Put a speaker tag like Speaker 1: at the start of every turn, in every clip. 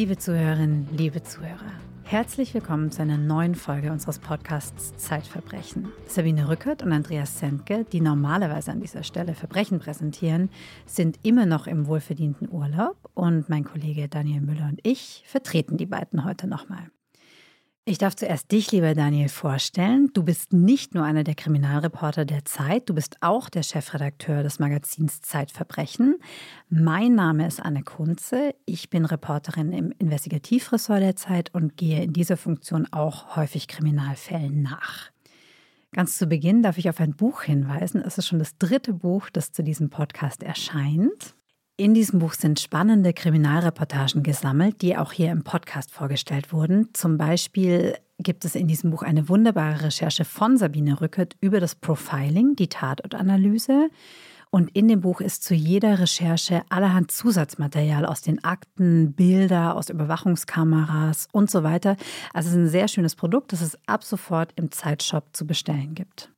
Speaker 1: Liebe Zuhörerinnen, liebe Zuhörer, herzlich willkommen zu einer neuen Folge unseres Podcasts Zeitverbrechen. Sabine Rückert und Andreas Sendke, die normalerweise an dieser Stelle Verbrechen präsentieren, sind immer noch im wohlverdienten Urlaub und mein Kollege Daniel Müller und ich vertreten die beiden heute nochmal. Ich darf zuerst dich, lieber Daniel, vorstellen. Du bist nicht nur einer der Kriminalreporter der Zeit, du bist auch der Chefredakteur des Magazins Zeitverbrechen. Mein Name ist Anne Kunze. Ich bin Reporterin im Investigativressort der Zeit und gehe in dieser Funktion auch häufig Kriminalfällen nach. Ganz zu Beginn darf ich auf ein Buch hinweisen. Es ist schon das dritte Buch, das zu diesem Podcast erscheint. In diesem Buch sind spannende Kriminalreportagen gesammelt, die auch hier im Podcast vorgestellt wurden. Zum Beispiel gibt es in diesem Buch eine wunderbare Recherche von Sabine Rückert über das Profiling, die Tatortanalyse. Und in dem Buch ist zu jeder Recherche allerhand Zusatzmaterial aus den Akten, Bilder aus Überwachungskameras und so weiter. Also es ist ein sehr schönes Produkt, das es ab sofort im Zeitshop zu bestellen gibt.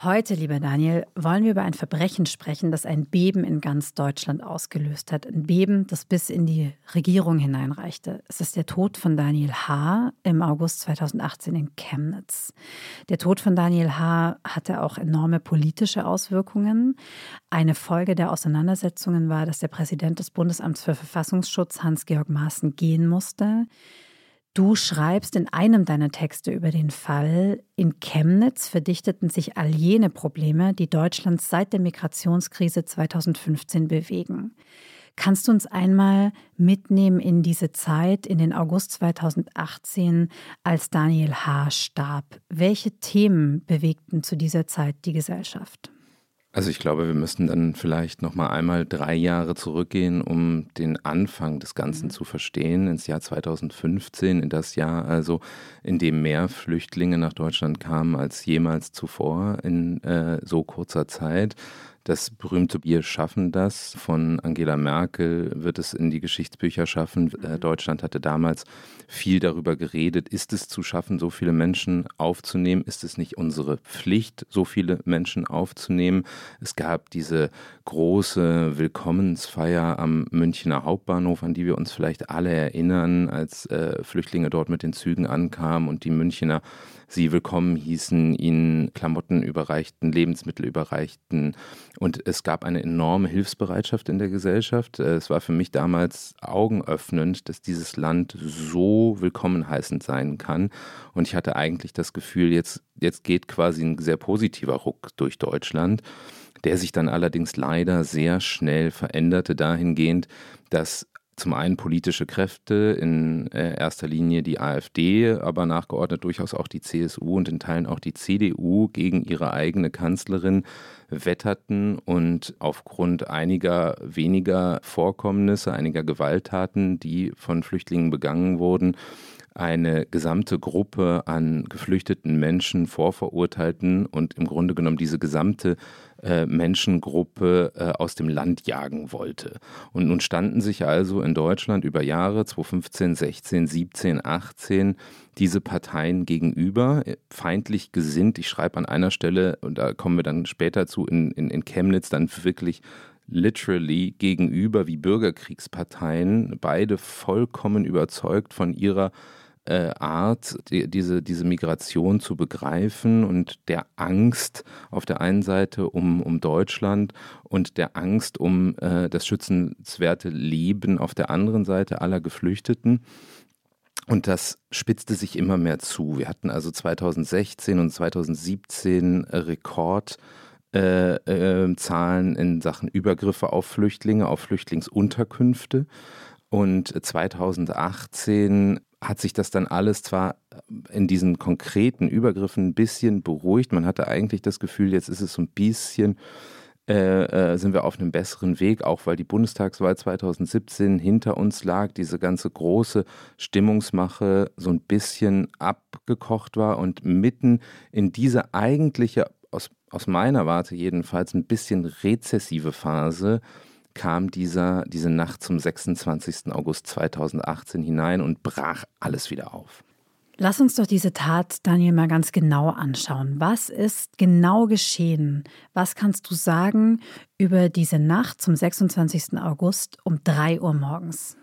Speaker 1: Heute, lieber Daniel, wollen wir über ein Verbrechen sprechen, das ein Beben in ganz Deutschland ausgelöst hat. Ein Beben, das bis in die Regierung hineinreichte. Es ist der Tod von Daniel H. im August 2018 in Chemnitz. Der Tod von Daniel H. hatte auch enorme politische Auswirkungen. Eine Folge der Auseinandersetzungen war, dass der Präsident des Bundesamts für Verfassungsschutz, Hans-Georg Maaßen, gehen musste. Du schreibst in einem deiner Texte über den Fall, in Chemnitz verdichteten sich all jene Probleme, die Deutschland seit der Migrationskrise 2015 bewegen. Kannst du uns einmal mitnehmen in diese Zeit, in den August 2018, als Daniel H. starb? Welche Themen bewegten zu dieser Zeit die Gesellschaft?
Speaker 2: Also ich glaube, wir müssen dann vielleicht noch mal einmal drei Jahre zurückgehen, um den Anfang des Ganzen mhm. zu verstehen, ins Jahr 2015, in das Jahr also, in dem mehr Flüchtlinge nach Deutschland kamen als jemals zuvor in äh, so kurzer Zeit. Das berühmte Wir schaffen das von Angela Merkel wird es in die Geschichtsbücher schaffen. Äh, mhm. Deutschland hatte damals viel darüber geredet, ist es zu schaffen, so viele Menschen aufzunehmen? Ist es nicht unsere Pflicht, so viele Menschen aufzunehmen? Es gab diese große Willkommensfeier am Münchner Hauptbahnhof, an die wir uns vielleicht alle erinnern, als äh, Flüchtlinge dort mit den Zügen ankamen und die Münchner sie willkommen hießen, ihnen Klamotten überreichten, Lebensmittel überreichten. Und es gab eine enorme Hilfsbereitschaft in der Gesellschaft. Es war für mich damals augenöffnend, dass dieses Land so willkommen heißend sein kann. Und ich hatte eigentlich das Gefühl, jetzt, jetzt geht quasi ein sehr positiver Ruck durch Deutschland der sich dann allerdings leider sehr schnell veränderte dahingehend, dass zum einen politische Kräfte, in äh, erster Linie die AfD, aber nachgeordnet durchaus auch die CSU und in Teilen auch die CDU gegen ihre eigene Kanzlerin wetterten und aufgrund einiger weniger Vorkommnisse, einiger Gewalttaten, die von Flüchtlingen begangen wurden, eine gesamte Gruppe an geflüchteten Menschen vorverurteilten und im Grunde genommen diese gesamte äh, Menschengruppe äh, aus dem Land jagen wollte. Und nun standen sich also in Deutschland über Jahre 2015, 16, 17, 18 diese Parteien gegenüber, äh, feindlich gesinnt. Ich schreibe an einer Stelle, und da kommen wir dann später zu, in, in, in Chemnitz dann wirklich literally gegenüber wie Bürgerkriegsparteien, beide vollkommen überzeugt von ihrer äh, Art, die, diese, diese Migration zu begreifen und der Angst auf der einen Seite um, um Deutschland und der Angst um äh, das schützenswerte Leben auf der anderen Seite aller Geflüchteten. Und das spitzte sich immer mehr zu. Wir hatten also 2016 und 2017 Rekordzahlen äh, äh, in Sachen Übergriffe auf Flüchtlinge, auf Flüchtlingsunterkünfte. Und 2018 hat sich das dann alles zwar in diesen konkreten Übergriffen ein bisschen beruhigt. Man hatte eigentlich das Gefühl, jetzt ist es so ein bisschen, äh, äh, sind wir auf einem besseren Weg, auch weil die Bundestagswahl 2017 hinter uns lag, diese ganze große Stimmungsmache so ein bisschen abgekocht war und mitten in diese eigentliche, aus, aus meiner Warte jedenfalls, ein bisschen rezessive Phase kam dieser, diese Nacht zum 26. August 2018 hinein und brach alles wieder auf.
Speaker 1: Lass uns doch diese Tat, Daniel, mal ganz genau anschauen. Was ist genau geschehen? Was kannst du sagen über diese Nacht zum 26. August um 3 Uhr morgens?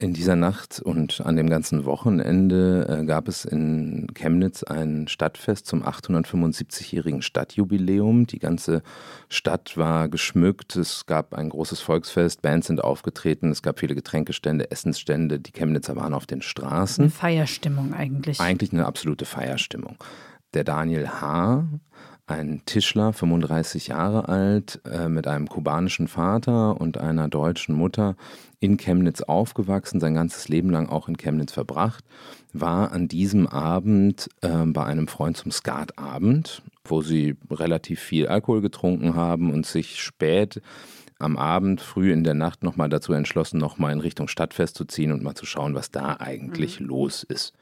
Speaker 2: In dieser Nacht und an dem ganzen Wochenende äh, gab es in Chemnitz ein Stadtfest zum 875-jährigen Stadtjubiläum. Die ganze Stadt war geschmückt. Es gab ein großes Volksfest, Bands sind aufgetreten, es gab viele Getränkestände, Essensstände. Die Chemnitzer waren auf den Straßen.
Speaker 1: Eine Feierstimmung eigentlich.
Speaker 2: Eigentlich eine absolute Feierstimmung. Der Daniel H., ein Tischler, 35 Jahre alt, äh, mit einem kubanischen Vater und einer deutschen Mutter, in Chemnitz aufgewachsen, sein ganzes Leben lang auch in Chemnitz verbracht, war an diesem Abend äh, bei einem Freund zum Skatabend, wo sie relativ viel Alkohol getrunken haben und sich spät am Abend, früh in der Nacht nochmal dazu entschlossen, nochmal in Richtung Stadtfest zu ziehen und mal zu schauen, was da eigentlich mhm. los ist.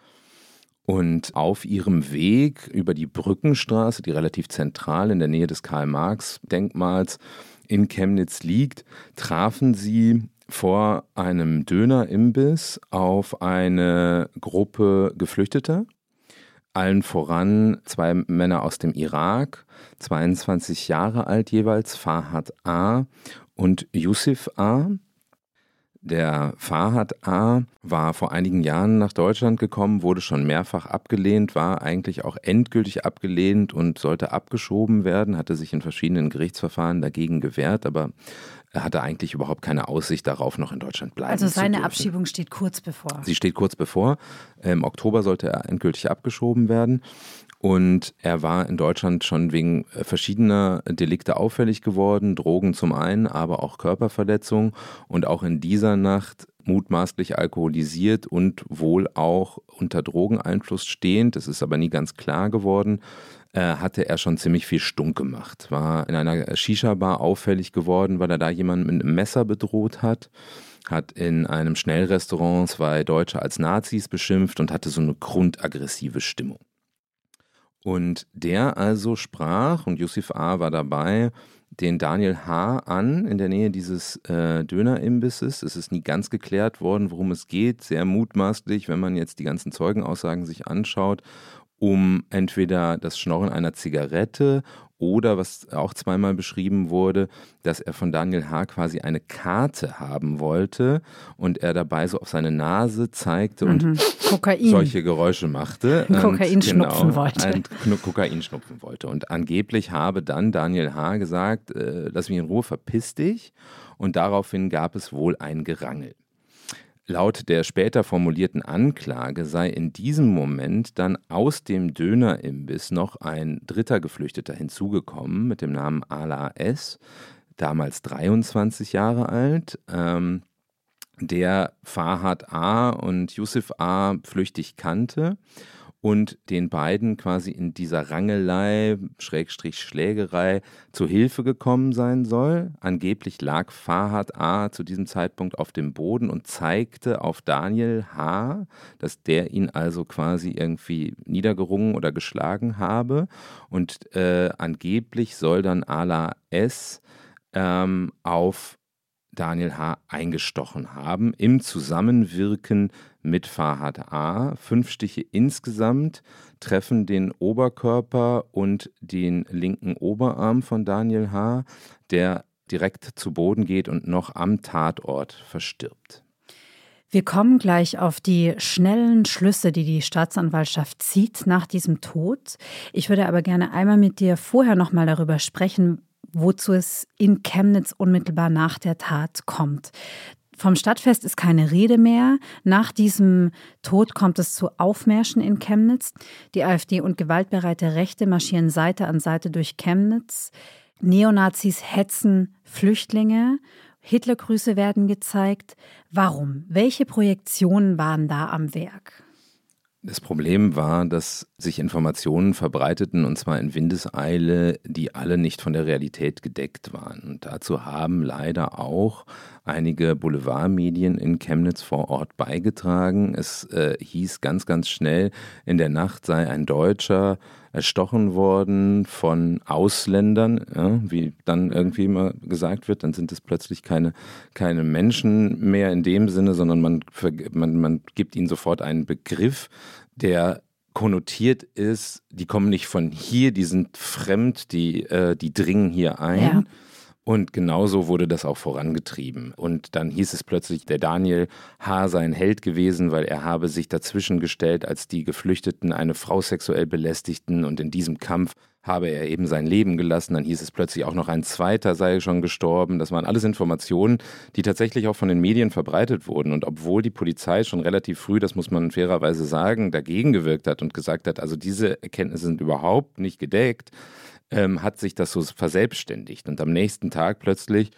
Speaker 2: Und auf ihrem Weg über die Brückenstraße, die relativ zentral in der Nähe des Karl-Marx-Denkmals in Chemnitz liegt, trafen sie vor einem Dönerimbiss auf eine Gruppe Geflüchteter. Allen voran zwei Männer aus dem Irak, 22 Jahre alt jeweils, Fahad A. und Yusuf A. Der Fahad A. war vor einigen Jahren nach Deutschland gekommen, wurde schon mehrfach abgelehnt, war eigentlich auch endgültig abgelehnt und sollte abgeschoben werden, hatte sich in verschiedenen Gerichtsverfahren dagegen gewehrt, aber er hatte eigentlich überhaupt keine Aussicht darauf, noch in Deutschland bleiben
Speaker 1: also
Speaker 2: zu
Speaker 1: Also seine Abschiebung steht kurz bevor.
Speaker 2: Sie steht kurz bevor. Im Oktober sollte er endgültig abgeschoben werden. Und er war in Deutschland schon wegen äh, verschiedener Delikte auffällig geworden, Drogen zum einen, aber auch Körperverletzung. Und auch in dieser Nacht mutmaßlich alkoholisiert und wohl auch unter Drogeneinfluss stehend. Das ist aber nie ganz klar geworden. Äh, hatte er schon ziemlich viel Stunk gemacht. War in einer Shisha-Bar auffällig geworden, weil er da jemanden mit einem Messer bedroht hat. Hat in einem Schnellrestaurant zwei Deutsche als Nazis beschimpft und hatte so eine grundaggressive Stimmung. Und der also sprach, und Yusuf A. war dabei, den Daniel H. an in der Nähe dieses äh, Dönerimbisses. Es ist nie ganz geklärt worden, worum es geht. Sehr mutmaßlich, wenn man jetzt die ganzen Zeugenaussagen sich anschaut um entweder das Schnorren einer Zigarette oder, was auch zweimal beschrieben wurde, dass er von Daniel H. quasi eine Karte haben wollte und er dabei so auf seine Nase zeigte und mhm. solche Geräusche machte.
Speaker 1: Kokain schnupfen genau, wollte.
Speaker 2: Ein Kokain schnupfen wollte. Und angeblich habe dann Daniel H. gesagt, äh, lass mich in Ruhe, verpiss dich. Und daraufhin gab es wohl ein Gerangel. Laut der später formulierten Anklage sei in diesem Moment dann aus dem Dönerimbiss noch ein dritter Geflüchteter hinzugekommen mit dem Namen Ala S., damals 23 Jahre alt, ähm, der Fahad A. und Yusuf A. flüchtig kannte und den beiden quasi in dieser Rangelei, Schrägstrich Schlägerei, zu Hilfe gekommen sein soll. Angeblich lag Fahad A. zu diesem Zeitpunkt auf dem Boden und zeigte auf Daniel H., dass der ihn also quasi irgendwie niedergerungen oder geschlagen habe. Und äh, angeblich soll dann Ala S. Ähm, auf Daniel H. eingestochen haben im Zusammenwirken mit Fahad A. Fünf Stiche insgesamt treffen den Oberkörper und den linken Oberarm von Daniel H., der direkt zu Boden geht und noch am Tatort verstirbt.
Speaker 1: Wir kommen gleich auf die schnellen Schlüsse, die die Staatsanwaltschaft zieht nach diesem Tod. Ich würde aber gerne einmal mit dir vorher noch mal darüber sprechen, wozu es in Chemnitz unmittelbar nach der Tat kommt. Vom Stadtfest ist keine Rede mehr. Nach diesem Tod kommt es zu Aufmärschen in Chemnitz. Die AfD und gewaltbereite Rechte marschieren Seite an Seite durch Chemnitz. Neonazis hetzen Flüchtlinge. Hitlergrüße werden gezeigt. Warum? Welche Projektionen waren da am Werk?
Speaker 2: Das Problem war, dass sich Informationen verbreiteten, und zwar in Windeseile, die alle nicht von der Realität gedeckt waren. Und dazu haben leider auch einige Boulevardmedien in Chemnitz vor Ort beigetragen. Es äh, hieß ganz, ganz schnell, in der Nacht sei ein Deutscher erstochen worden von Ausländern, ja, wie dann irgendwie immer gesagt wird, dann sind es plötzlich keine, keine Menschen mehr in dem Sinne, sondern man, man, man gibt ihnen sofort einen Begriff, der konnotiert ist, die kommen nicht von hier, die sind fremd, die, äh, die dringen hier ein. Ja. Und genauso wurde das auch vorangetrieben. Und dann hieß es plötzlich, der Daniel H. sei ein Held gewesen, weil er habe sich dazwischen gestellt, als die Geflüchteten eine Frau sexuell belästigten. Und in diesem Kampf habe er eben sein Leben gelassen. Dann hieß es plötzlich auch noch ein zweiter sei schon gestorben. Das waren alles Informationen, die tatsächlich auch von den Medien verbreitet wurden. Und obwohl die Polizei schon relativ früh, das muss man fairerweise sagen, dagegen gewirkt hat und gesagt hat, also diese Erkenntnisse sind überhaupt nicht gedeckt, ähm, hat sich das so verselbstständigt. Und am nächsten Tag plötzlich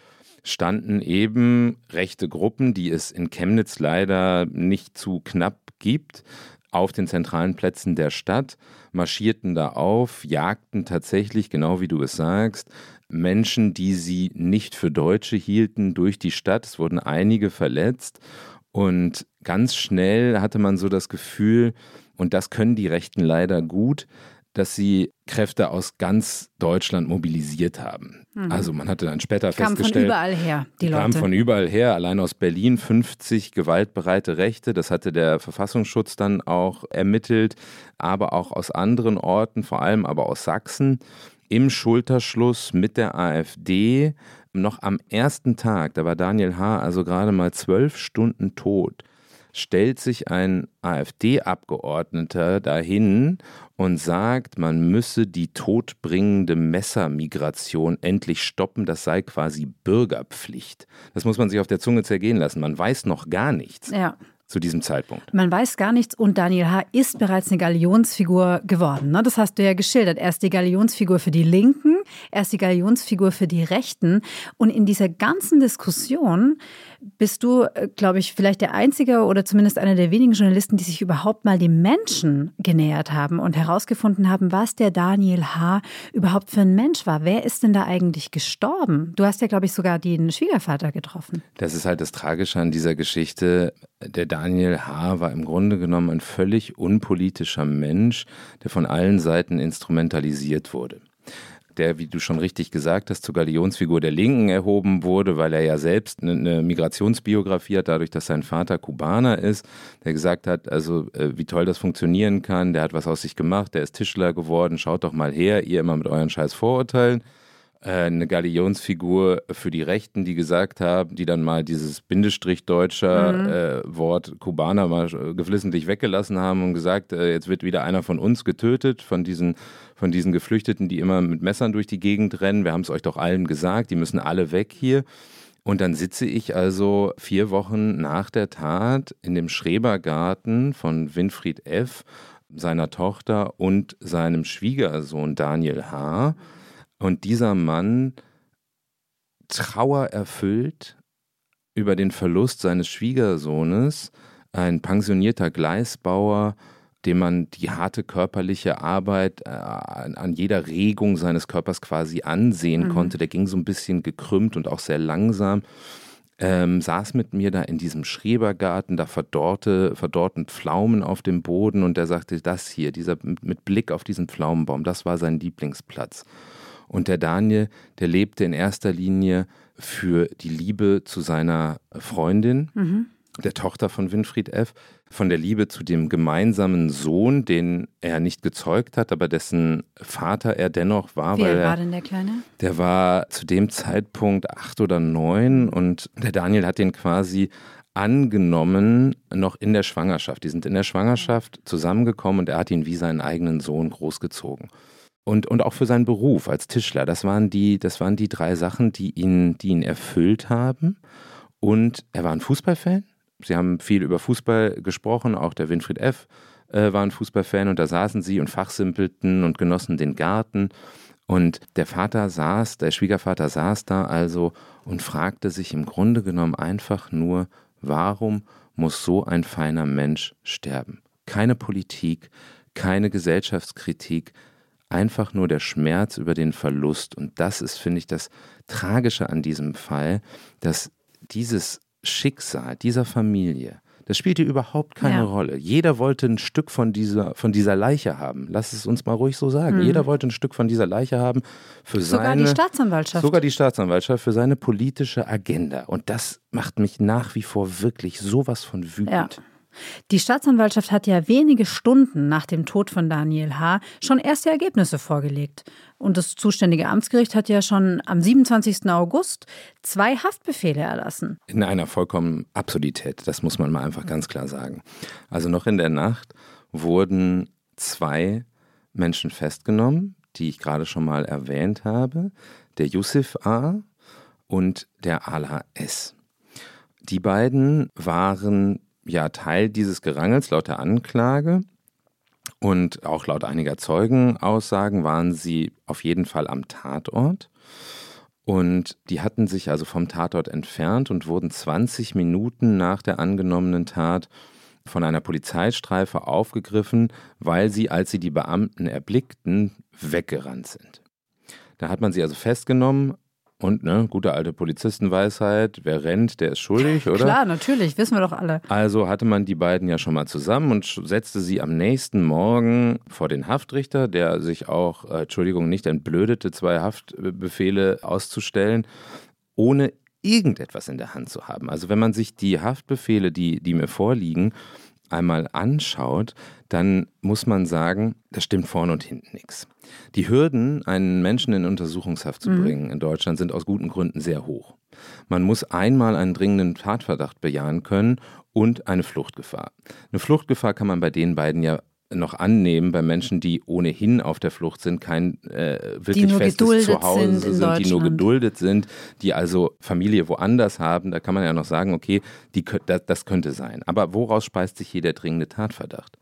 Speaker 2: standen eben rechte Gruppen, die es in Chemnitz leider nicht zu knapp gibt, auf den zentralen Plätzen der Stadt, marschierten da auf, jagten tatsächlich, genau wie du es sagst, Menschen, die sie nicht für Deutsche hielten, durch die Stadt. Es wurden einige verletzt und ganz schnell hatte man so das Gefühl, und das können die Rechten leider gut, dass sie Kräfte aus ganz Deutschland mobilisiert haben. Mhm. Also man hatte dann später
Speaker 1: kamen
Speaker 2: festgestellt,
Speaker 1: von überall her, die Leute.
Speaker 2: kamen von überall her, allein aus Berlin 50 gewaltbereite Rechte, das hatte der Verfassungsschutz dann auch ermittelt, aber auch aus anderen Orten, vor allem aber aus Sachsen, im Schulterschluss mit der AfD. Noch am ersten Tag, da war Daniel H. also gerade mal zwölf Stunden tot, stellt sich ein AfD-Abgeordneter dahin und sagt, man müsse die todbringende Messermigration endlich stoppen, das sei quasi Bürgerpflicht. Das muss man sich auf der Zunge zergehen lassen. Man weiß noch gar nichts. Ja zu diesem Zeitpunkt.
Speaker 1: Man weiß gar nichts und Daniel H. ist bereits eine Galionsfigur geworden. Ne? Das hast du ja geschildert. Er ist die Galionsfigur für die Linken, er ist die Galionsfigur für die Rechten. Und in dieser ganzen Diskussion bist du, äh, glaube ich, vielleicht der einzige oder zumindest einer der wenigen Journalisten, die sich überhaupt mal dem Menschen genähert haben und herausgefunden haben, was der Daniel H. überhaupt für ein Mensch war. Wer ist denn da eigentlich gestorben? Du hast ja, glaube ich, sogar den Schwiegervater getroffen.
Speaker 2: Das ist halt das Tragische an dieser Geschichte. Der Daniel H. war im Grunde genommen ein völlig unpolitischer Mensch, der von allen Seiten instrumentalisiert wurde der, wie du schon richtig gesagt hast, zur Galionsfigur der Linken erhoben wurde, weil er ja selbst eine Migrationsbiografie hat, dadurch, dass sein Vater Kubaner ist, der gesagt hat, also äh, wie toll das funktionieren kann, der hat was aus sich gemacht, der ist Tischler geworden, schaut doch mal her, ihr immer mit euren scheiß Vorurteilen. Äh, eine Galionsfigur für die Rechten, die gesagt haben, die dann mal dieses Bindestrich-deutscher mhm. äh, Wort Kubaner mal geflissentlich weggelassen haben und gesagt, äh, jetzt wird wieder einer von uns getötet, von diesen, von diesen Geflüchteten, die immer mit Messern durch die Gegend rennen. Wir haben es euch doch allen gesagt, die müssen alle weg hier. Und dann sitze ich also vier Wochen nach der Tat in dem Schrebergarten von Winfried F., seiner Tochter und seinem Schwiegersohn Daniel H., und dieser Mann trauererfüllt über den Verlust seines Schwiegersohnes, ein pensionierter Gleisbauer, dem man die harte körperliche Arbeit äh, an jeder Regung seines Körpers quasi ansehen mhm. konnte. Der ging so ein bisschen gekrümmt und auch sehr langsam. Ähm, saß mit mir da in diesem Schrebergarten, da verdorrte, verdorrten Pflaumen auf dem Boden und der sagte, das hier, dieser mit Blick auf diesen Pflaumenbaum, das war sein Lieblingsplatz. Und der Daniel, der lebte in erster Linie für die Liebe zu seiner Freundin, mhm. Der Tochter von Winfried F., von der Liebe zu dem gemeinsamen Sohn, den er nicht gezeugt hat, aber dessen Vater er dennoch war.
Speaker 1: Alt war denn der Kleine?
Speaker 2: Der war zu dem Zeitpunkt acht oder neun und der Daniel hat den quasi angenommen, noch in der Schwangerschaft. Die sind in der Schwangerschaft zusammengekommen und er hat ihn wie seinen eigenen Sohn großgezogen und, und auch für seinen Beruf als Tischler. Das waren die, das waren die drei Sachen, die ihn, die ihn erfüllt haben. Und er war ein Fußballfan. Sie haben viel über Fußball gesprochen, auch der Winfried F. Äh, war ein Fußballfan und da saßen sie und fachsimpelten und genossen den Garten. Und der Vater saß, der Schwiegervater saß da also und fragte sich im Grunde genommen einfach nur, warum muss so ein feiner Mensch sterben? Keine Politik, keine Gesellschaftskritik, einfach nur der Schmerz über den Verlust. Und das ist, finde ich, das Tragische an diesem Fall, dass dieses Schicksal dieser Familie, das spielte überhaupt keine ja. Rolle. Jeder wollte ein Stück von dieser, von dieser Leiche haben. Lass es uns mal ruhig so sagen. Mhm. Jeder wollte ein Stück von dieser Leiche haben für
Speaker 1: sogar
Speaker 2: seine.
Speaker 1: Sogar die Staatsanwaltschaft.
Speaker 2: Sogar die Staatsanwaltschaft für seine politische Agenda. Und das macht mich nach wie vor wirklich sowas von wütend.
Speaker 1: Ja. Die Staatsanwaltschaft hat ja wenige Stunden nach dem Tod von Daniel H. schon erste Ergebnisse vorgelegt. Und das zuständige Amtsgericht hat ja schon am 27. August zwei Haftbefehle erlassen.
Speaker 2: In einer vollkommen Absurdität, das muss man mal einfach ganz klar sagen. Also noch in der Nacht wurden zwei Menschen festgenommen, die ich gerade schon mal erwähnt habe, der Yusuf A. und der Ala S. Die beiden waren ja Teil dieses Gerangels laut der Anklage und auch laut einiger Zeugenaussagen waren sie auf jeden Fall am Tatort. Und die hatten sich also vom Tatort entfernt und wurden 20 Minuten nach der angenommenen Tat von einer Polizeistreife aufgegriffen, weil sie, als sie die Beamten erblickten, weggerannt sind. Da hat man sie also festgenommen, und ne, gute alte Polizistenweisheit, wer rennt, der ist schuldig, oder?
Speaker 1: Klar, natürlich, wissen wir doch alle.
Speaker 2: Also hatte man die beiden ja schon mal zusammen und setzte sie am nächsten Morgen vor den Haftrichter, der sich auch, äh, Entschuldigung, nicht entblödete, zwei Haftbefehle auszustellen, ohne irgendetwas in der Hand zu haben. Also wenn man sich die Haftbefehle, die, die mir vorliegen, einmal anschaut, dann muss man sagen, da stimmt vorne und hinten nichts. Die Hürden, einen Menschen in Untersuchungshaft zu mhm. bringen in Deutschland, sind aus guten Gründen sehr hoch. Man muss einmal einen dringenden Tatverdacht bejahen können und eine Fluchtgefahr. Eine Fluchtgefahr kann man bei den beiden ja noch annehmen bei Menschen, die ohnehin auf der Flucht sind, kein äh, wirklich festes Zuhause sind, sind die nur geduldet sind, die also Familie woanders haben, da kann man ja noch sagen, okay, die, das, das könnte sein. Aber woraus speist sich hier der dringende Tatverdacht?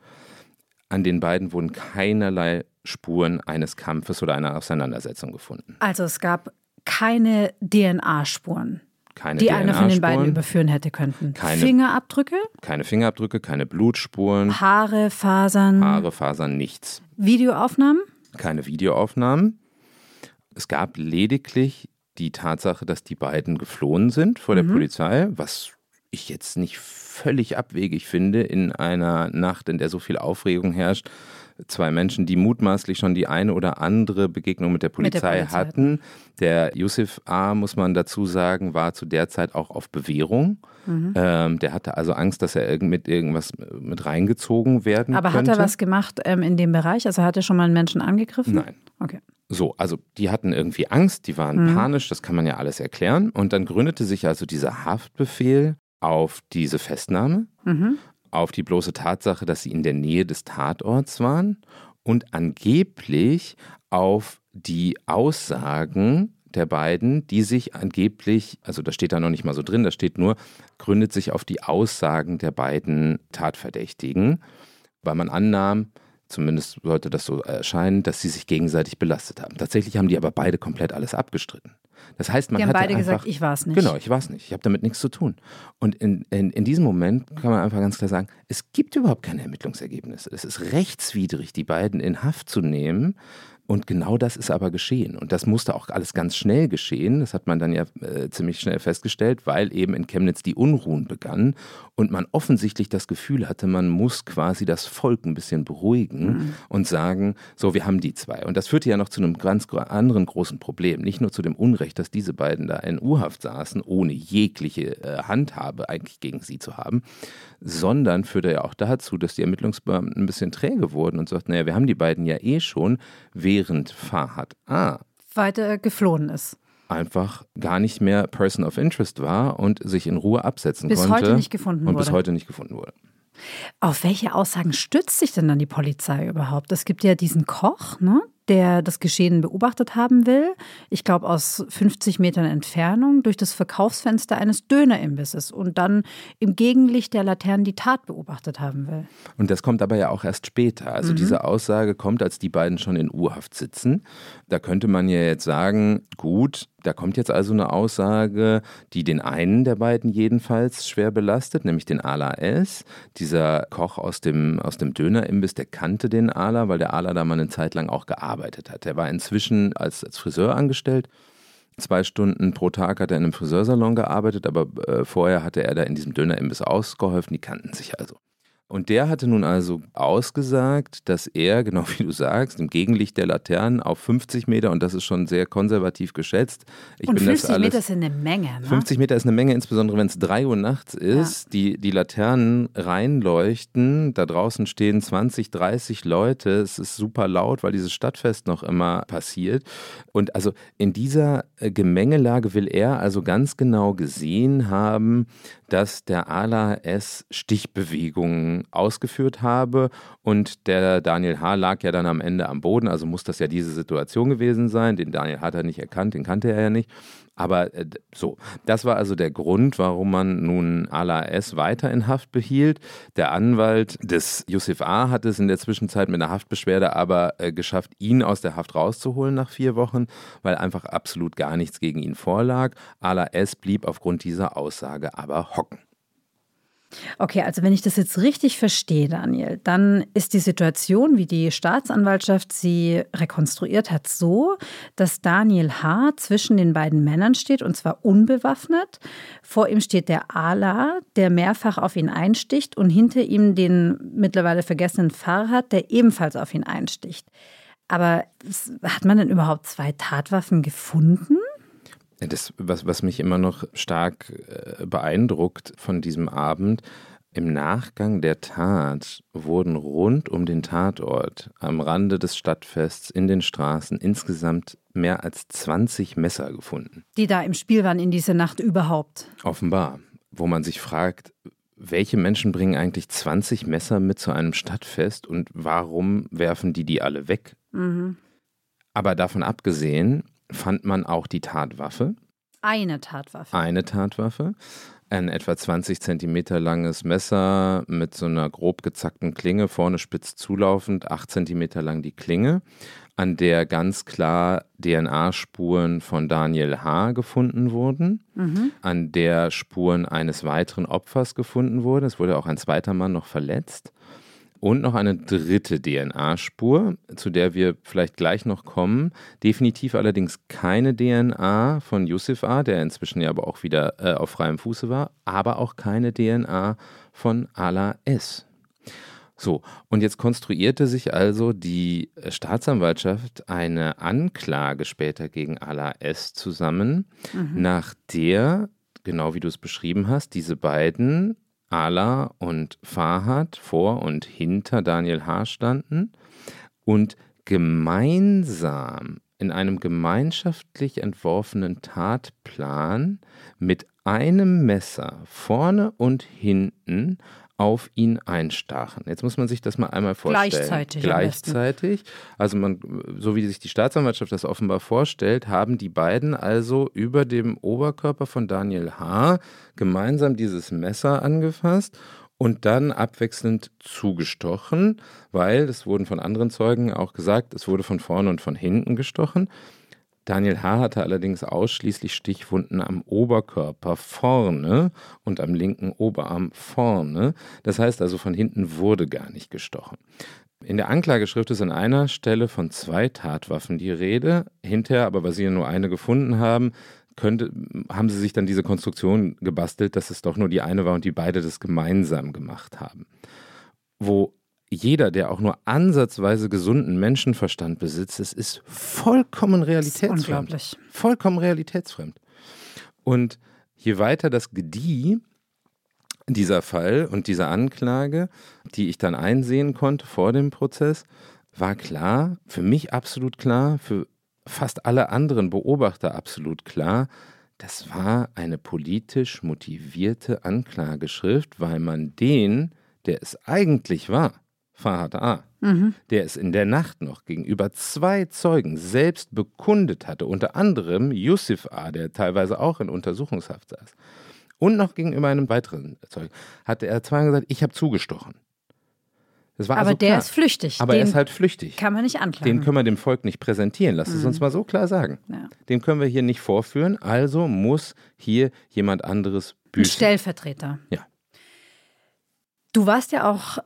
Speaker 2: An den beiden wurden keinerlei Spuren eines Kampfes oder einer Auseinandersetzung gefunden.
Speaker 1: Also es gab keine DNA-Spuren keine die einer von den beiden überführen hätte könnten. Keine, Fingerabdrücke?
Speaker 2: Keine Fingerabdrücke, keine Blutspuren.
Speaker 1: Haare, Fasern.
Speaker 2: Haare, Fasern, nichts.
Speaker 1: Videoaufnahmen?
Speaker 2: Keine Videoaufnahmen. Es gab lediglich die Tatsache, dass die beiden geflohen sind vor der mhm. Polizei, was ich jetzt nicht völlig abwegig finde in einer Nacht, in der so viel Aufregung herrscht zwei Menschen, die mutmaßlich schon die eine oder andere Begegnung mit der Polizei, mit der Polizei hatten. Der Yusuf A., muss man dazu sagen, war zu der Zeit auch auf Bewährung. Mhm. Ähm, der hatte also Angst, dass er mit irgendwas mit reingezogen werden
Speaker 1: Aber
Speaker 2: könnte.
Speaker 1: hat er was gemacht ähm, in dem Bereich? Also hat er schon mal einen Menschen angegriffen?
Speaker 2: Nein.
Speaker 1: Okay.
Speaker 2: So, also die hatten irgendwie Angst, die waren mhm. panisch, das kann man ja alles erklären. Und dann gründete sich also dieser Haftbefehl auf diese Festnahme. Mhm auf die bloße Tatsache, dass sie in der Nähe des Tatorts waren und angeblich auf die Aussagen der beiden, die sich angeblich, also da steht da noch nicht mal so drin, da steht nur, gründet sich auf die Aussagen der beiden Tatverdächtigen, weil man annahm, zumindest sollte das so erscheinen, dass sie sich gegenseitig belastet haben. Tatsächlich haben die aber beide komplett alles abgestritten. Das heißt, man
Speaker 1: Die haben
Speaker 2: beide
Speaker 1: einfach, gesagt, ich war es nicht.
Speaker 2: Genau, ich war es nicht. Ich habe damit nichts zu tun. Und in, in, in diesem Moment kann man einfach ganz klar sagen, es gibt überhaupt keine Ermittlungsergebnisse. Es ist rechtswidrig, die beiden in Haft zu nehmen, und genau das ist aber geschehen. Und das musste auch alles ganz schnell geschehen. Das hat man dann ja äh, ziemlich schnell festgestellt, weil eben in Chemnitz die Unruhen begannen und man offensichtlich das Gefühl hatte, man muss quasi das Volk ein bisschen beruhigen mhm. und sagen, so, wir haben die zwei. Und das führte ja noch zu einem ganz anderen großen Problem. Nicht nur zu dem Unrecht, dass diese beiden da in U-Haft saßen, ohne jegliche äh, Handhabe eigentlich gegen sie zu haben, sondern führte ja auch dazu, dass die Ermittlungsbeamten ein bisschen träge wurden und sagten, naja, wir haben die beiden ja eh schon, während Fahad A.
Speaker 1: weiter geflohen ist
Speaker 2: einfach gar nicht mehr Person of Interest war und sich in Ruhe absetzen
Speaker 1: bis
Speaker 2: konnte.
Speaker 1: Bis heute nicht gefunden
Speaker 2: und
Speaker 1: wurde.
Speaker 2: bis heute nicht gefunden wurde.
Speaker 1: Auf welche Aussagen stützt sich denn dann die Polizei überhaupt? Es gibt ja diesen Koch, ne? Der das Geschehen beobachtet haben will, ich glaube aus 50 Metern Entfernung, durch das Verkaufsfenster eines Dönerimbisses und dann im Gegenlicht der Laternen die Tat beobachtet haben will.
Speaker 2: Und das kommt aber ja auch erst später. Also mhm. diese Aussage kommt, als die beiden schon in Urhaft sitzen. Da könnte man ja jetzt sagen, gut, da kommt jetzt also eine Aussage, die den einen der beiden jedenfalls schwer belastet, nämlich den Ala S. Dieser Koch aus dem, aus dem Dönerimbiss, der kannte den Ala, weil der Ala da mal eine Zeit lang auch gearbeitet hat. Er war inzwischen als, als Friseur angestellt. Zwei Stunden pro Tag hat er in einem Friseursalon gearbeitet, aber äh, vorher hatte er da in diesem Dönerimbiss ausgeholfen. Die kannten sich also. Und der hatte nun also ausgesagt, dass er, genau wie du sagst, im Gegenlicht der Laternen auf 50 Meter, und das ist schon sehr konservativ geschätzt.
Speaker 1: Ich und 50 alles, Meter ist eine Menge. Ne?
Speaker 2: 50 Meter ist eine Menge, insbesondere wenn es 3 Uhr nachts ist, ja. die, die Laternen reinleuchten. Da draußen stehen 20, 30 Leute. Es ist super laut, weil dieses Stadtfest noch immer passiert. Und also in dieser äh, Gemengelage will er also ganz genau gesehen haben, dass der Ala S Ausgeführt habe und der Daniel H. lag ja dann am Ende am Boden, also muss das ja diese Situation gewesen sein. Den Daniel hat er nicht erkannt, den kannte er ja nicht. Aber äh, so, das war also der Grund, warum man nun Ala S. weiter in Haft behielt. Der Anwalt des Yusuf A. hat es in der Zwischenzeit mit einer Haftbeschwerde aber äh, geschafft, ihn aus der Haft rauszuholen nach vier Wochen, weil einfach absolut gar nichts gegen ihn vorlag. Ala S. blieb aufgrund dieser Aussage aber hocken.
Speaker 1: Okay, also wenn ich das jetzt richtig verstehe, Daniel, dann ist die Situation, wie die Staatsanwaltschaft sie rekonstruiert hat, so, dass Daniel H. zwischen den beiden Männern steht und zwar unbewaffnet. Vor ihm steht der Ala, der mehrfach auf ihn einsticht und hinter ihm den mittlerweile vergessenen Farhad, der ebenfalls auf ihn einsticht. Aber hat man denn überhaupt zwei Tatwaffen gefunden?
Speaker 2: Das, was, was mich immer noch stark äh, beeindruckt von diesem Abend, im Nachgang der Tat wurden rund um den Tatort am Rande des Stadtfests in den Straßen insgesamt mehr als 20 Messer gefunden.
Speaker 1: Die da im Spiel waren in dieser Nacht überhaupt.
Speaker 2: Offenbar. Wo man sich fragt, welche Menschen bringen eigentlich 20 Messer mit zu einem Stadtfest und warum werfen die die alle weg? Mhm. Aber davon abgesehen, fand man auch die Tatwaffe.
Speaker 1: Eine Tatwaffe.
Speaker 2: Eine Tatwaffe. Ein etwa 20 Zentimeter langes Messer mit so einer grob gezackten Klinge, vorne spitz zulaufend, 8 Zentimeter lang die Klinge, an der ganz klar DNA-Spuren von Daniel H. gefunden wurden, mhm. an der Spuren eines weiteren Opfers gefunden wurden. Es wurde auch ein zweiter Mann noch verletzt. Und noch eine dritte DNA-Spur, zu der wir vielleicht gleich noch kommen. Definitiv allerdings keine DNA von Yusuf A., der inzwischen ja aber auch wieder äh, auf freiem Fuße war, aber auch keine DNA von Ala S. So, und jetzt konstruierte sich also die Staatsanwaltschaft eine Anklage später gegen Ala S. zusammen, mhm. nach der, genau wie du es beschrieben hast, diese beiden Ala und Fahad vor und hinter Daniel H. standen und gemeinsam in einem gemeinschaftlich entworfenen Tatplan mit einem Messer vorne und hinten auf ihn einstachen. Jetzt muss man sich das mal einmal vorstellen.
Speaker 1: Gleichzeitig.
Speaker 2: Gleichzeitig. Also man, so wie sich die Staatsanwaltschaft das offenbar vorstellt, haben die beiden also über dem Oberkörper von Daniel H. gemeinsam dieses Messer angefasst und dann abwechselnd zugestochen, weil, das wurden von anderen Zeugen auch gesagt, es wurde von vorne und von hinten gestochen. Daniel H. hatte allerdings ausschließlich Stichwunden am Oberkörper vorne und am linken Oberarm vorne. Das heißt also, von hinten wurde gar nicht gestochen. In der Anklageschrift ist an einer Stelle von zwei Tatwaffen die Rede. Hinterher, aber weil sie ja nur eine gefunden haben, könnte, haben sie sich dann diese Konstruktion gebastelt, dass es doch nur die eine war und die beide das gemeinsam gemacht haben. Wo jeder, der auch nur ansatzweise gesunden Menschenverstand besitzt, es ist vollkommen realitätsfremd. Ist unglaublich. Vollkommen realitätsfremd. Und je weiter das gedieh, dieser Fall und diese Anklage, die ich dann einsehen konnte vor dem Prozess, war klar, für mich absolut klar, für fast alle anderen Beobachter absolut klar, das war eine politisch motivierte Anklageschrift, weil man den, der es eigentlich war, Fahad A., mhm. der es in der Nacht noch gegenüber zwei Zeugen selbst bekundet hatte, unter anderem Yusuf A., der teilweise auch in Untersuchungshaft saß, und noch gegenüber einem weiteren Zeugen, hatte er zweimal gesagt, ich habe zugestochen.
Speaker 1: aber also der ist flüchtig.
Speaker 2: Aber Den er ist halt flüchtig.
Speaker 1: Kann man nicht anklagen.
Speaker 2: Den können wir dem Volk nicht präsentieren. Lass mhm. es uns mal so klar sagen. Ja. Den können wir hier nicht vorführen. Also muss hier jemand anderes büßen.
Speaker 1: Ein Stellvertreter.
Speaker 2: Ja.
Speaker 1: Du warst ja auch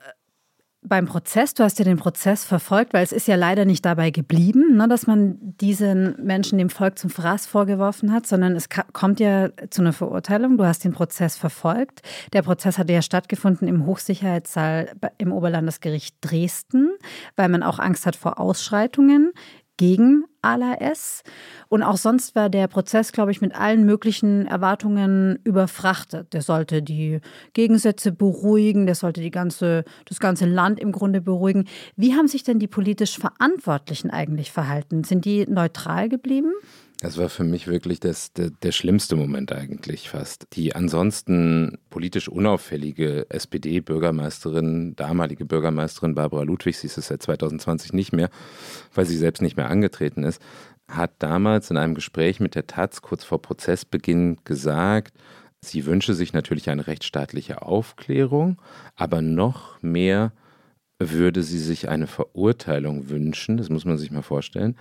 Speaker 1: beim Prozess, du hast ja den Prozess verfolgt, weil es ist ja leider nicht dabei geblieben, ne, dass man diesen Menschen dem Volk zum Fraß vorgeworfen hat, sondern es kommt ja zu einer Verurteilung. Du hast den Prozess verfolgt. Der Prozess hatte ja stattgefunden im Hochsicherheitssaal im Oberlandesgericht Dresden, weil man auch Angst hat vor Ausschreitungen gegen ALAS. Und auch sonst war der Prozess, glaube ich, mit allen möglichen Erwartungen überfrachtet. Der sollte die Gegensätze beruhigen, der sollte die ganze, das ganze Land im Grunde beruhigen. Wie haben sich denn die politisch Verantwortlichen eigentlich verhalten? Sind die neutral geblieben?
Speaker 2: Das war für mich wirklich das, der, der, schlimmste Moment eigentlich fast. Die ansonsten politisch unauffällige SPD-Bürgermeisterin, damalige Bürgermeisterin Barbara Ludwig, sie ist es seit 2020 nicht mehr, weil sie selbst nicht mehr angetreten ist, hat damals in einem Gespräch mit der Taz kurz vor Prozessbeginn gesagt, sie wünsche sich natürlich eine rechtsstaatliche Aufklärung, aber noch mehr würde sie sich eine Verurteilung wünschen, das muss man sich mal vorstellen,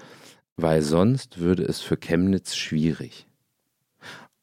Speaker 2: weil sonst würde es für Chemnitz schwierig.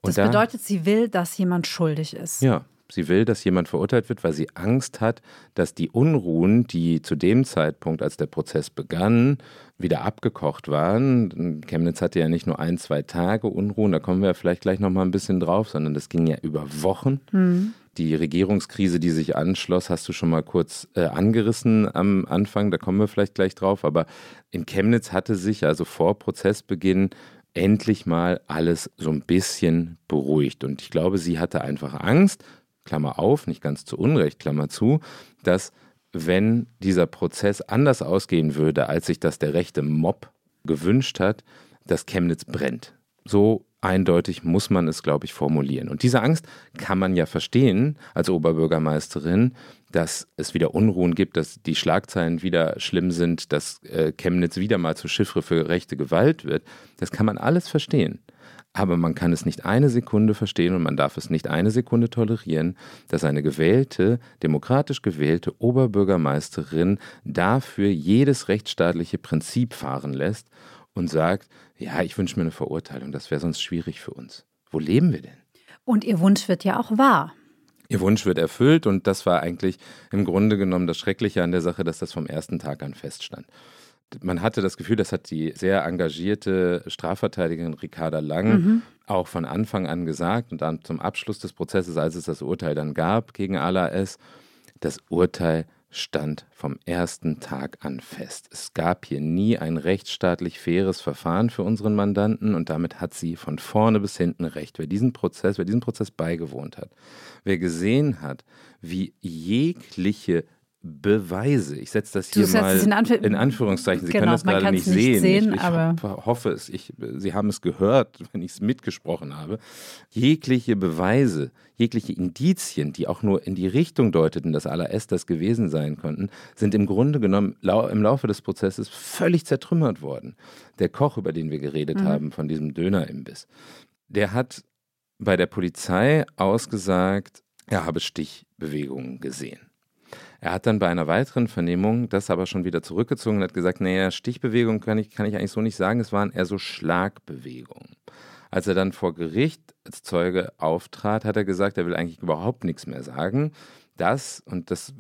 Speaker 1: Und das bedeutet, sie will, dass jemand schuldig ist.
Speaker 2: Ja, sie will, dass jemand verurteilt wird, weil sie Angst hat, dass die Unruhen, die zu dem Zeitpunkt, als der Prozess begann, wieder abgekocht waren. Chemnitz hatte ja nicht nur ein, zwei Tage Unruhen, da kommen wir vielleicht gleich noch mal ein bisschen drauf, sondern das ging ja über Wochen. Mhm. Die Regierungskrise, die sich anschloss, hast du schon mal kurz äh, angerissen am Anfang, da kommen wir vielleicht gleich drauf. Aber in Chemnitz hatte sich also vor Prozessbeginn endlich mal alles so ein bisschen beruhigt. Und ich glaube, sie hatte einfach Angst, Klammer auf, nicht ganz zu Unrecht, Klammer zu, dass wenn dieser Prozess anders ausgehen würde, als sich das der rechte Mob gewünscht hat, dass Chemnitz brennt. So eindeutig muss man es, glaube ich, formulieren. Und diese Angst kann man ja verstehen als Oberbürgermeisterin, dass es wieder Unruhen gibt, dass die Schlagzeilen wieder schlimm sind, dass äh, Chemnitz wieder mal zur Chiffre für rechte Gewalt wird. Das kann man alles verstehen. Aber man kann es nicht eine Sekunde verstehen und man darf es nicht eine Sekunde tolerieren, dass eine gewählte, demokratisch gewählte Oberbürgermeisterin dafür jedes rechtsstaatliche Prinzip fahren lässt und sagt, ja, ich wünsche mir eine Verurteilung, das wäre sonst schwierig für uns. Wo leben wir denn?
Speaker 1: Und Ihr Wunsch wird ja auch wahr.
Speaker 2: Ihr Wunsch wird erfüllt und das war eigentlich im Grunde genommen das Schreckliche an der Sache, dass das vom ersten Tag an feststand. Man hatte das Gefühl, das hat die sehr engagierte Strafverteidigerin Ricarda Lang mhm. auch von Anfang an gesagt und dann zum Abschluss des Prozesses, als es das Urteil dann gab gegen Ala S., das Urteil stand vom ersten Tag an fest. Es gab hier nie ein rechtsstaatlich faires Verfahren für unseren Mandanten und damit hat sie von vorne bis hinten recht. Wer diesen Prozess, wer diesen Prozess beigewohnt hat, wer gesehen hat, wie jegliche Beweise. Ich setze das hier mal in, Anf in, Anführungszeichen. Sie genau, können das gerade nicht sehen. sehen. ich, ich hoffe es. Ich, Sie haben es gehört, wenn ich es mitgesprochen habe. Jegliche Beweise, jegliche Indizien, die auch nur in die Richtung deuteten, dass Ala-S das gewesen sein konnten, sind im Grunde genommen lau im Laufe des Prozesses völlig zertrümmert worden. Der Koch, über den wir geredet mhm. haben, von diesem Dönerimbiss, der hat bei der Polizei ausgesagt, er habe Stichbewegungen gesehen. Er hat dann bei einer weiteren Vernehmung das aber schon wieder zurückgezogen und hat gesagt, naja, Stichbewegungen kann ich, kann ich eigentlich so nicht sagen, es waren eher so Schlagbewegungen. Als er dann vor Gericht als Zeuge auftrat, hat er gesagt, er will eigentlich überhaupt nichts mehr sagen. Das, und das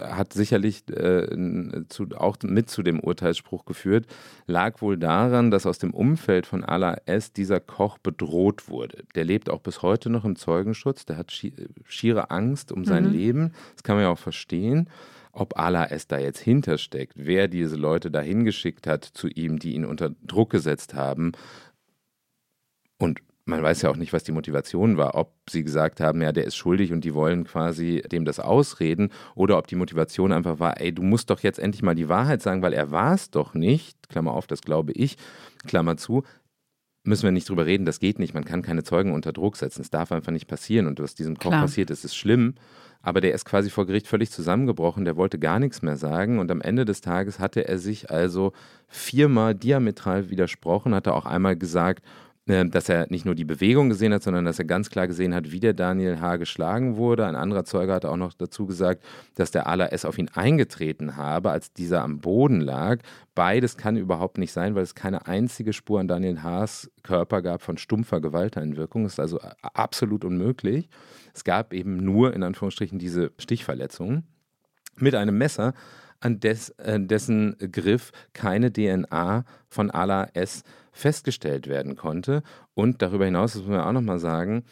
Speaker 2: hat sicherlich äh, zu, auch mit zu dem Urteilsspruch geführt, lag wohl daran, dass aus dem Umfeld von Ala S. dieser Koch bedroht wurde. Der lebt auch bis heute noch im Zeugenschutz, der hat schiere Angst um sein mhm. Leben. Das kann man ja auch verstehen. Ob Ala S. da jetzt hintersteckt, wer diese Leute da hingeschickt hat zu ihm, die ihn unter Druck gesetzt haben und man weiß ja auch nicht, was die Motivation war, ob sie gesagt haben, ja, der ist schuldig und die wollen quasi dem das ausreden oder ob die Motivation einfach war, ey, du musst doch jetzt endlich mal die Wahrheit sagen, weil er war es doch nicht, Klammer auf, das glaube ich, Klammer zu, müssen wir nicht drüber reden, das geht nicht, man kann keine Zeugen unter Druck setzen, es darf einfach nicht passieren und was diesem Koch Klar. passiert ist, ist schlimm, aber der ist quasi vor Gericht völlig zusammengebrochen, der wollte gar nichts mehr sagen. Und am Ende des Tages hatte er sich also viermal diametral widersprochen, hatte auch einmal gesagt, dass er nicht nur die Bewegung gesehen hat, sondern dass er ganz klar gesehen hat, wie der Daniel H. geschlagen wurde. Ein anderer Zeuge hat auch noch dazu gesagt, dass der Ala S. auf ihn eingetreten habe, als dieser am Boden lag. Beides kann überhaupt nicht sein, weil es keine einzige Spur an Daniel H.s Körper gab von stumpfer Gewalteinwirkung. Das ist also absolut unmöglich. Es gab eben nur in Anführungsstrichen diese Stichverletzungen. mit einem Messer, an des, äh, dessen Griff keine DNA von Ala S festgestellt werden konnte. Und darüber hinaus, das muss man auch nochmal sagen,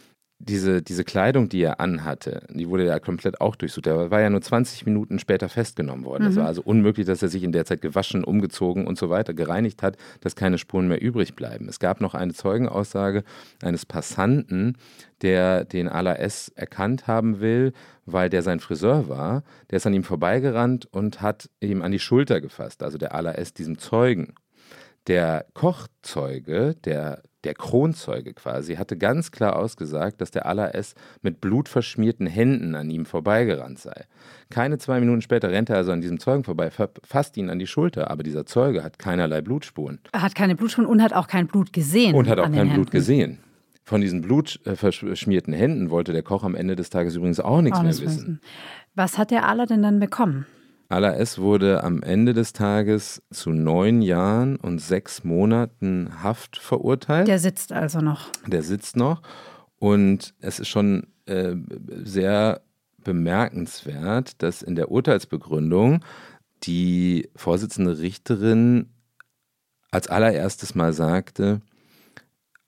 Speaker 2: diese, diese Kleidung, die er anhatte, die wurde ja komplett auch durchsucht. Er war ja nur 20 Minuten später festgenommen worden. Es mhm. war also unmöglich, dass er sich in der Zeit gewaschen, umgezogen und so weiter gereinigt hat, dass keine Spuren mehr übrig bleiben. Es gab noch eine Zeugenaussage eines Passanten, der den Ala S erkannt haben will, weil der sein Friseur war. Der ist an ihm vorbeigerannt und hat ihm an die Schulter gefasst, also der Ala S diesem Zeugen. Der Kochzeuge, der der Kronzeuge quasi, hatte ganz klar ausgesagt, dass der Allah S. mit blutverschmierten Händen an ihm vorbeigerannt sei. Keine zwei Minuten später rennt er also an diesem Zeugen vorbei, fasst ihn an die Schulter, aber dieser Zeuge hat keinerlei Blutspuren.
Speaker 1: Er hat keine Blutspuren und hat auch kein Blut gesehen.
Speaker 2: Und hat auch kein Blut gesehen. Von diesen blutverschmierten Händen wollte der Koch am Ende des Tages übrigens auch nichts auch mehr wissen. wissen.
Speaker 1: Was hat der Allah denn dann bekommen?
Speaker 2: Allah S. wurde am Ende des Tages zu neun Jahren und sechs Monaten Haft verurteilt.
Speaker 1: Der sitzt also noch.
Speaker 2: Der sitzt noch. Und es ist schon äh, sehr bemerkenswert, dass in der Urteilsbegründung die Vorsitzende Richterin als allererstes mal sagte,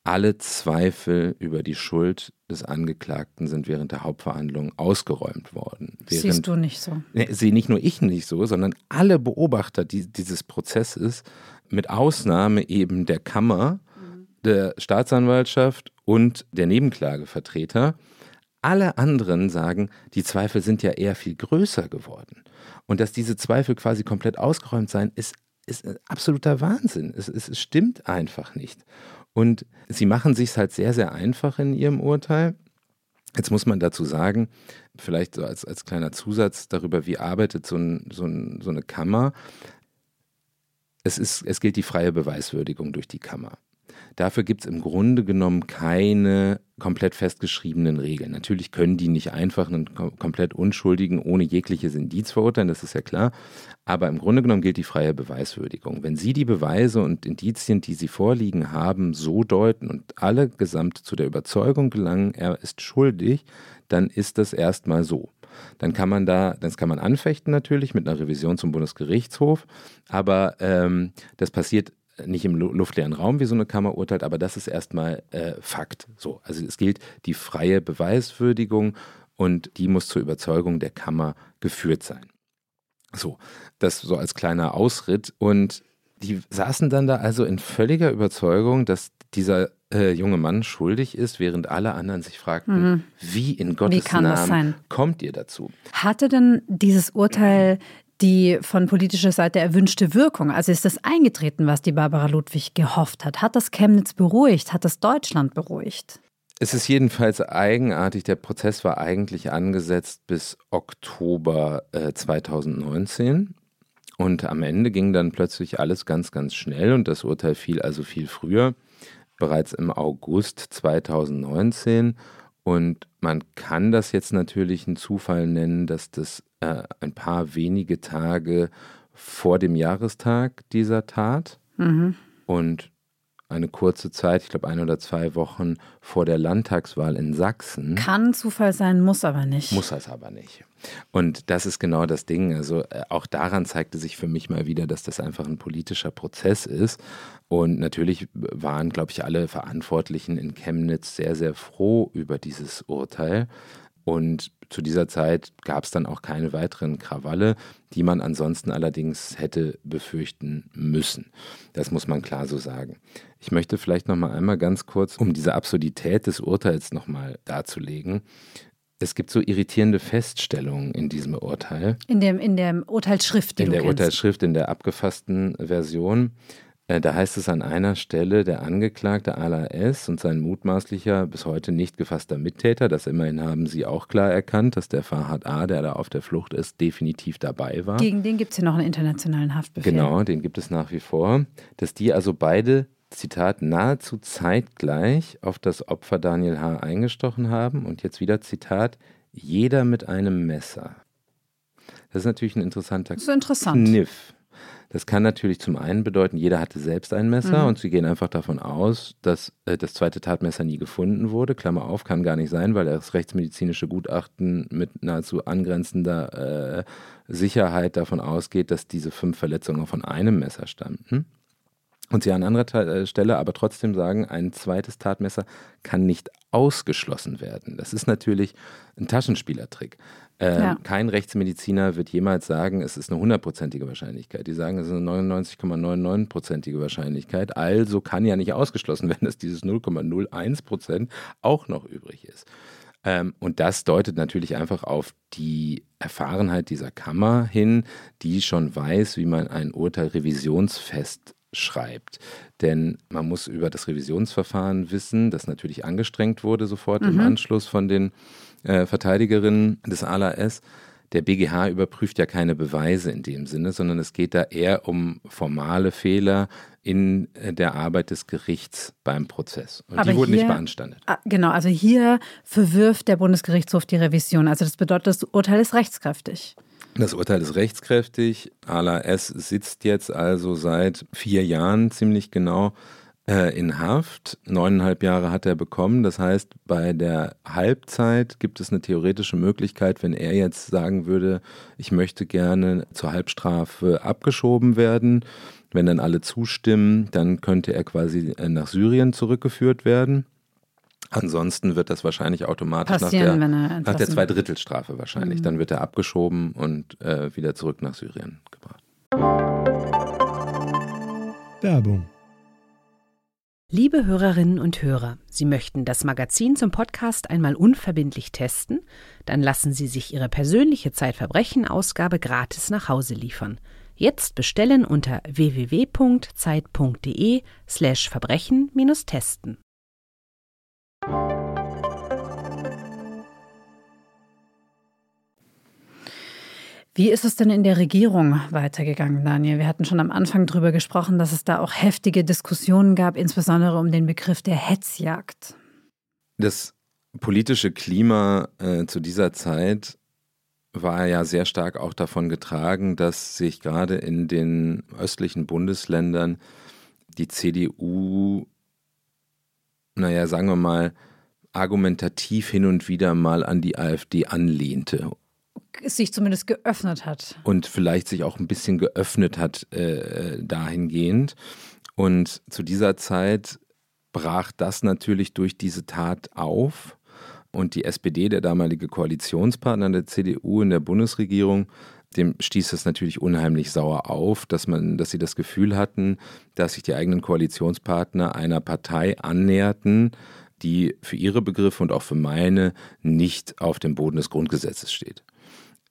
Speaker 2: alle Zweifel über die Schuld des Angeklagten sind während der Hauptverhandlung ausgeräumt worden.
Speaker 1: Während, Siehst du nicht so?
Speaker 2: Ne, sehe nicht nur ich nicht so, sondern alle Beobachter die, dieses Prozesses, mit Ausnahme eben der Kammer, mhm. der Staatsanwaltschaft und der Nebenklagevertreter, alle anderen sagen, die Zweifel sind ja eher viel größer geworden. Und dass diese Zweifel quasi komplett ausgeräumt seien, ist, ist absoluter Wahnsinn. Es, es, es stimmt einfach nicht. Und sie machen sich halt sehr, sehr einfach in ihrem Urteil. Jetzt muss man dazu sagen, vielleicht so als, als kleiner Zusatz darüber, wie arbeitet so, ein, so, ein, so eine Kammer. Es, ist, es gilt die freie Beweiswürdigung durch die Kammer. Dafür gibt es im Grunde genommen keine komplett festgeschriebenen Regeln. Natürlich können die nicht einfach einen komplett Unschuldigen ohne jegliches Indiz verurteilen, das ist ja klar. Aber im Grunde genommen gilt die freie Beweiswürdigung. Wenn Sie die Beweise und Indizien, die Sie vorliegen haben, so deuten und alle gesamt zu der Überzeugung gelangen, er ist schuldig, dann ist das erstmal so. Dann kann man da, das kann man anfechten natürlich mit einer Revision zum Bundesgerichtshof, aber ähm, das passiert nicht im luftleeren Raum, wie so eine Kammer urteilt, aber das ist erstmal äh, Fakt. So, also es gilt die freie Beweiswürdigung und die muss zur Überzeugung der Kammer geführt sein. So, das so als kleiner Ausritt. Und die saßen dann da also in völliger Überzeugung, dass dieser äh, junge Mann schuldig ist, während alle anderen sich fragten, mhm. wie in Gottes wie Namen kommt ihr dazu?
Speaker 1: Hatte denn dieses Urteil die von politischer Seite erwünschte Wirkung? Also ist das eingetreten, was die Barbara Ludwig gehofft hat? Hat das Chemnitz beruhigt? Hat das Deutschland beruhigt?
Speaker 2: Es ist jedenfalls eigenartig. Der Prozess war eigentlich angesetzt bis Oktober äh, 2019. Und am Ende ging dann plötzlich alles ganz, ganz schnell und das Urteil fiel also viel früher, bereits im August 2019. Und man kann das jetzt natürlich einen Zufall nennen, dass das äh, ein paar wenige Tage vor dem Jahrestag dieser Tat mhm. und eine kurze Zeit, ich glaube ein oder zwei Wochen vor der Landtagswahl in Sachsen.
Speaker 1: Kann Zufall sein, muss aber nicht.
Speaker 2: Muss es aber nicht. Und das ist genau das Ding. Also äh, auch daran zeigte sich für mich mal wieder, dass das einfach ein politischer Prozess ist. Und natürlich waren, glaube ich, alle Verantwortlichen in Chemnitz sehr, sehr froh über dieses Urteil. Und zu dieser Zeit gab es dann auch keine weiteren Krawalle, die man ansonsten allerdings hätte befürchten müssen. Das muss man klar so sagen. Ich möchte vielleicht noch mal einmal ganz kurz, um diese Absurdität des Urteils noch mal darzulegen. Es gibt so irritierende Feststellungen in diesem Urteil.
Speaker 1: In, dem, in der Urteilsschrift,
Speaker 2: In der kennst. Urteilsschrift, in der abgefassten Version. Äh, da heißt es an einer Stelle, der Angeklagte Ala S. und sein mutmaßlicher, bis heute nicht gefasster Mittäter, das immerhin haben sie auch klar erkannt, dass der Farhad A., der da auf der Flucht ist, definitiv dabei war.
Speaker 1: Gegen den gibt es ja noch einen internationalen Haftbefehl.
Speaker 2: Genau, den gibt es nach wie vor. Dass die also beide, Zitat, nahezu zeitgleich auf das Opfer Daniel H. eingestochen haben. Und jetzt wieder Zitat, jeder mit einem Messer. Das ist natürlich ein interessanter
Speaker 1: das ist interessant.
Speaker 2: Kniff. Das kann natürlich zum einen bedeuten, jeder hatte selbst ein Messer
Speaker 1: Mhm.
Speaker 2: und sie gehen einfach davon aus, dass äh, das zweite Tatmesser nie gefunden wurde. Klammer auf, kann gar nicht sein, weil das rechtsmedizinische Gutachten mit nahezu angrenzender äh, Sicherheit davon ausgeht, dass diese fünf Verletzungen von einem Messer stammten. Und sie an anderer äh, Stelle aber trotzdem sagen, ein zweites Tatmesser kann nicht ausgeschlossen werden. Das ist natürlich ein Taschenspielertrick. Ähm,
Speaker 1: Ja.
Speaker 2: Kein Rechtsmediziner wird jemals sagen, es ist eine hundertprozentige Wahrscheinlichkeit. Die sagen, es ist eine 99,99-prozentige Wahrscheinlichkeit. Also kann ja nicht ausgeschlossen werden, dass dieses 0,01 Prozent auch noch übrig ist. Ähm, und das deutet natürlich einfach auf die Erfahrenheit dieser Kammer hin, die schon weiß, wie man ein Urteil revisionsfest schreibt. Denn man muss über das Revisionsverfahren wissen, das natürlich angestrengt wurde sofort im
Speaker 1: Mhm.
Speaker 2: Anschluss von den äh, Verteidigerinnen des ALAS. Der BGH überprüft ja keine Beweise in dem Sinne, sondern es geht da eher um formale Fehler in äh, der Arbeit des Gerichts beim Prozess. Und
Speaker 1: Aber
Speaker 2: die wurden nicht
Speaker 1: hier-
Speaker 2: beanstandet.
Speaker 1: Ah, Genau, also hier verwirft der Bundesgerichtshof die Revision. Also das bedeutet, das Urteil ist rechtskräftig.
Speaker 2: Das Urteil ist rechtskräftig. Ala S. sitzt jetzt also seit vier Jahren ziemlich genau äh, in Haft. Neuneinhalb Jahre hat er bekommen. Das heißt, bei der Halbzeit gibt es eine theoretische Möglichkeit, wenn er jetzt sagen würde, ich möchte gerne zur Halbstrafe abgeschoben werden. Wenn dann alle zustimmen, dann könnte er quasi äh, nach Syrien zurückgeführt werden. Ansonsten wird das wahrscheinlich automatisch nach
Speaker 1: Passieren,
Speaker 2: der,
Speaker 1: er
Speaker 2: nach der. Zweidrittelstrafe wahrscheinlich.
Speaker 1: Mhm.
Speaker 2: Dann wird er abgeschoben und äh, wieder zurück nach Syrien gebracht.
Speaker 3: Werbung.
Speaker 4: Liebe Hörerinnen und Hörer, Sie möchten das Magazin zum Podcast einmal unverbindlich testen? Dann lassen Sie sich Ihre persönliche Zeitverbrechen-Ausgabe gratis nach Hause liefern. Jetzt bestellen unter www.zeit.de
Speaker 1: Wie ist es denn in der Regierung weitergegangen, Daniel? Wir hatten schon am Anfang darüber gesprochen, dass es da auch heftige Diskussionen gab, insbesondere um den Begriff der Hetzjagd.
Speaker 2: Das politische Klima äh, zu dieser Zeit war ja sehr stark auch davon getragen, dass sich gerade in den östlichen Bundesländern die CDU, naja, sagen wir mal, argumentativ hin und wieder mal an die AfD anlehnte
Speaker 1: sich zumindest geöffnet hat.
Speaker 2: und vielleicht sich auch ein bisschen geöffnet hat äh, dahingehend. Und zu dieser Zeit brach das natürlich durch diese Tat auf. Und die SPD, der damalige Koalitionspartner der CDU in der Bundesregierung, dem stieß es natürlich unheimlich sauer auf, dass man, dass sie das Gefühl hatten, dass sich die eigenen Koalitionspartner einer Partei annäherten, die für ihre Begriffe und auch für meine nicht auf dem Boden des Grundgesetzes steht.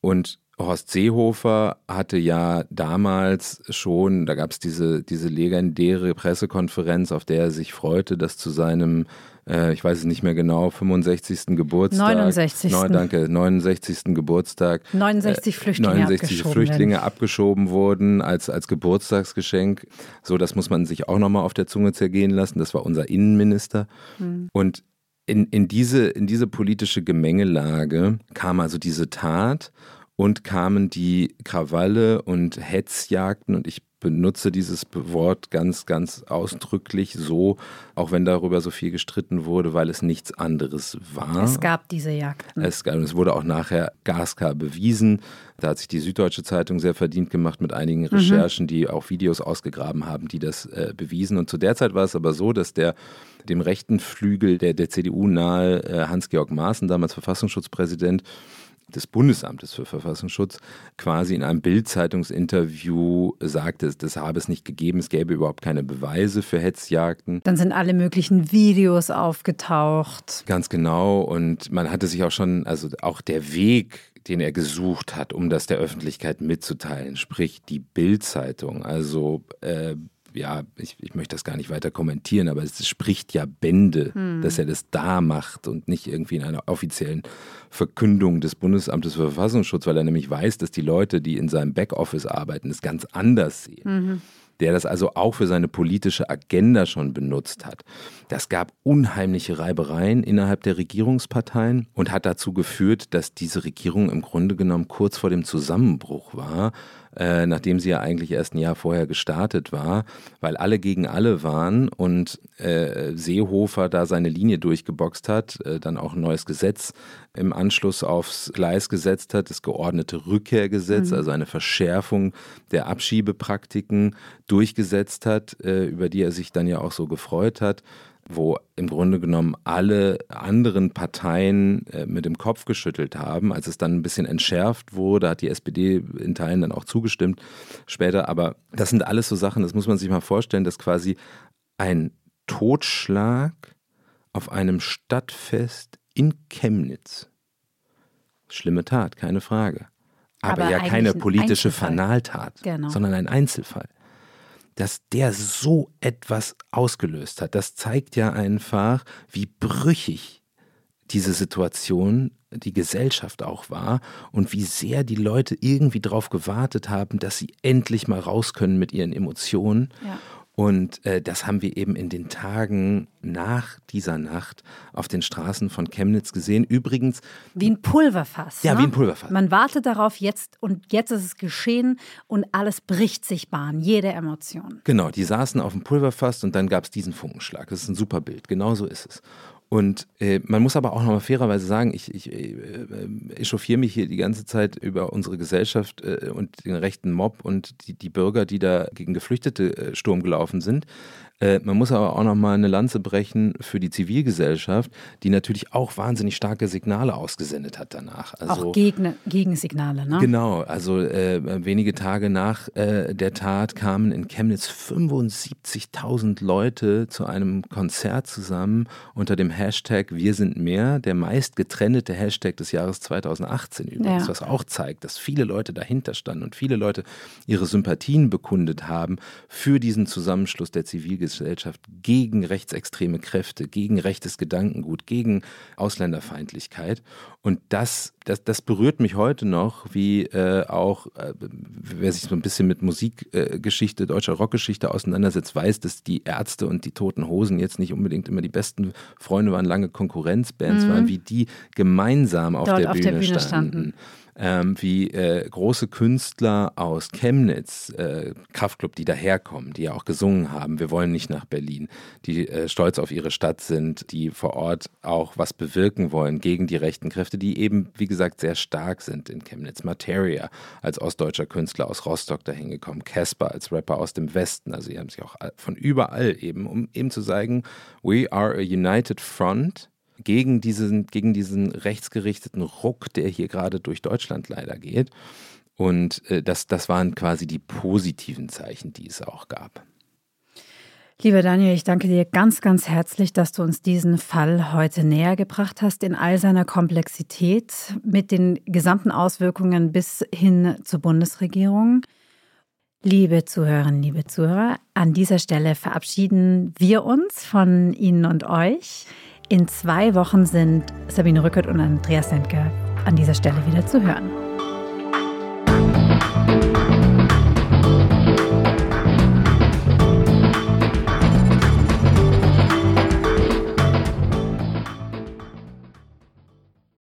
Speaker 2: Und Horst Seehofer hatte ja damals schon, da gab es diese, diese legendäre Pressekonferenz, auf der er sich freute, dass zu seinem, äh, ich weiß es nicht mehr genau, 65. Geburtstag.
Speaker 1: 69..
Speaker 2: Neun, danke, 69. Geburtstag.
Speaker 1: 69 Flüchtlinge
Speaker 2: 69
Speaker 1: abgeschoben
Speaker 2: Flüchtlinge
Speaker 1: werden.
Speaker 2: abgeschoben wurden als, als Geburtstagsgeschenk. So, das muss man sich auch nochmal auf der Zunge zergehen lassen. Das war unser Innenminister. Und in, in, diese, in diese politische Gemengelage kam also diese Tat und kamen die Krawalle und Hetzjagden und ich benutze dieses Wort ganz, ganz ausdrücklich so, auch wenn darüber so viel gestritten wurde, weil es nichts anderes war.
Speaker 1: Es gab diese Jagden.
Speaker 2: Es, es wurde auch nachher gasklar bewiesen. Da hat sich die Süddeutsche Zeitung sehr verdient gemacht mit einigen Recherchen, die auch Videos ausgegraben haben, die das äh, bewiesen. Und zu der Zeit war es aber so, dass der dem rechten Flügel der, der CDU nahe äh, Hans-Georg Maaßen, damals Verfassungsschutzpräsident, des Bundesamtes für Verfassungsschutz quasi in einem Bild-Zeitungsinterview sagte, das habe es nicht gegeben, es gäbe überhaupt keine Beweise für Hetzjagden.
Speaker 1: Dann sind alle möglichen Videos aufgetaucht.
Speaker 2: Ganz genau. Und man hatte sich auch schon, also auch der Weg, den er gesucht hat, um das der Öffentlichkeit mitzuteilen, sprich die Bild-Zeitung. Also äh, ja, ich, ich möchte das gar nicht weiter kommentieren, aber es spricht ja Bände, dass er das da macht und nicht irgendwie in einer offiziellen Verkündung des Bundesamtes für Verfassungsschutz, weil er nämlich weiß, dass die Leute, die in seinem Backoffice arbeiten, es ganz anders sehen. Der das also auch für seine politische Agenda schon benutzt hat. Das gab unheimliche Reibereien innerhalb der Regierungsparteien und hat dazu geführt, dass diese Regierung im Grunde genommen kurz vor dem Zusammenbruch war äh, nachdem sie ja eigentlich erst ein Jahr vorher gestartet war, weil alle gegen alle waren und äh, Seehofer da seine Linie durchgeboxt hat, äh, dann auch ein neues Gesetz im Anschluss aufs Gleis gesetzt hat, das geordnete Rückkehrgesetz, mhm. also eine Verschärfung der Abschiebepraktiken durchgesetzt hat, äh, über die er sich dann ja auch so gefreut hat wo im Grunde genommen alle anderen Parteien äh, mit dem Kopf geschüttelt haben. Als es dann ein bisschen entschärft wurde, hat die SPD in Teilen dann auch zugestimmt später. Aber das sind alles so Sachen, das muss man sich mal vorstellen, dass quasi ein Totschlag auf einem Stadtfest in Chemnitz, schlimme Tat, keine Frage, aber, aber ja keine politische Fanaltat, genau. sondern ein Einzelfall dass der so etwas ausgelöst hat. Das zeigt ja einfach, wie brüchig diese Situation, die Gesellschaft auch war und wie sehr die Leute irgendwie darauf gewartet haben, dass sie endlich mal raus können mit ihren Emotionen. Ja. Und äh, das haben wir eben in den Tagen nach dieser Nacht auf den Straßen von Chemnitz gesehen. Übrigens.
Speaker 1: Wie ein Pulverfass.
Speaker 2: Ja,
Speaker 1: ne?
Speaker 2: wie ein Pulverfass.
Speaker 1: Man wartet darauf jetzt und jetzt ist es geschehen und alles bricht sich Bahn, jede Emotion.
Speaker 2: Genau, die saßen auf dem Pulverfass und dann gab es diesen Funkenschlag. Das ist ein super Bild. Genau so ist es. Und äh, man muss aber auch noch mal fairerweise sagen, ich, ich äh, echauffiere mich hier die ganze Zeit über unsere Gesellschaft äh, und den rechten Mob und die, die Bürger, die da gegen Geflüchtete äh, Sturm gelaufen sind. Äh, man muss aber auch noch mal eine Lanze brechen für die Zivilgesellschaft, die natürlich auch wahnsinnig starke Signale ausgesendet hat danach.
Speaker 1: Also, auch Gegen, Gegensignale, ne?
Speaker 2: Genau, also äh, wenige Tage nach äh, der Tat kamen in Chemnitz 75.000 Leute zu einem Konzert zusammen unter dem Hashtag Wir sind mehr, der meist getrennte Hashtag des Jahres 2018 übrigens, ja. was auch zeigt, dass viele Leute dahinter standen und viele Leute ihre Sympathien bekundet haben für diesen Zusammenschluss der Zivilgesellschaft Gesellschaft gegen rechtsextreme Kräfte, gegen rechtes Gedankengut, gegen Ausländerfeindlichkeit. Und das, das, das berührt mich heute noch, wie äh, auch, äh, wer sich so ein bisschen mit Musikgeschichte, äh, deutscher Rockgeschichte auseinandersetzt, weiß, dass die Ärzte und die Toten Hosen jetzt nicht unbedingt immer die besten Freunde waren, lange Konkurrenzbands mhm. waren, wie die gemeinsam auf, der, auf Bühne der Bühne standen. standen ähm, wie äh, große Künstler aus Chemnitz, äh, Kraftklub, die daherkommen, die ja auch gesungen haben, wir wollen nicht nach Berlin, die äh, stolz auf ihre Stadt sind, die vor Ort auch was bewirken wollen gegen die rechten Kräfte, die eben, wie gesagt, sehr stark sind in Chemnitz. Materia als ostdeutscher Künstler aus Rostock dahin gekommen, Casper als Rapper aus dem Westen, also sie haben sich auch von überall eben, um eben zu sagen, we are a united front gegen diesen, gegen diesen rechtsgerichteten Ruck, der hier gerade durch Deutschland leider geht. Und äh, das, das waren quasi die positiven Zeichen, die es auch gab.
Speaker 1: Lieber Daniel, ich danke dir ganz, ganz herzlich, dass du uns diesen Fall heute näher gebracht hast in all seiner Komplexität mit den gesamten Auswirkungen bis hin zur Bundesregierung. Liebe Zuhörerinnen, liebe Zuhörer, an dieser Stelle verabschieden wir uns von Ihnen und euch. In zwei Wochen sind Sabine Rückert und Andreas Sendke an dieser Stelle wieder zu hören.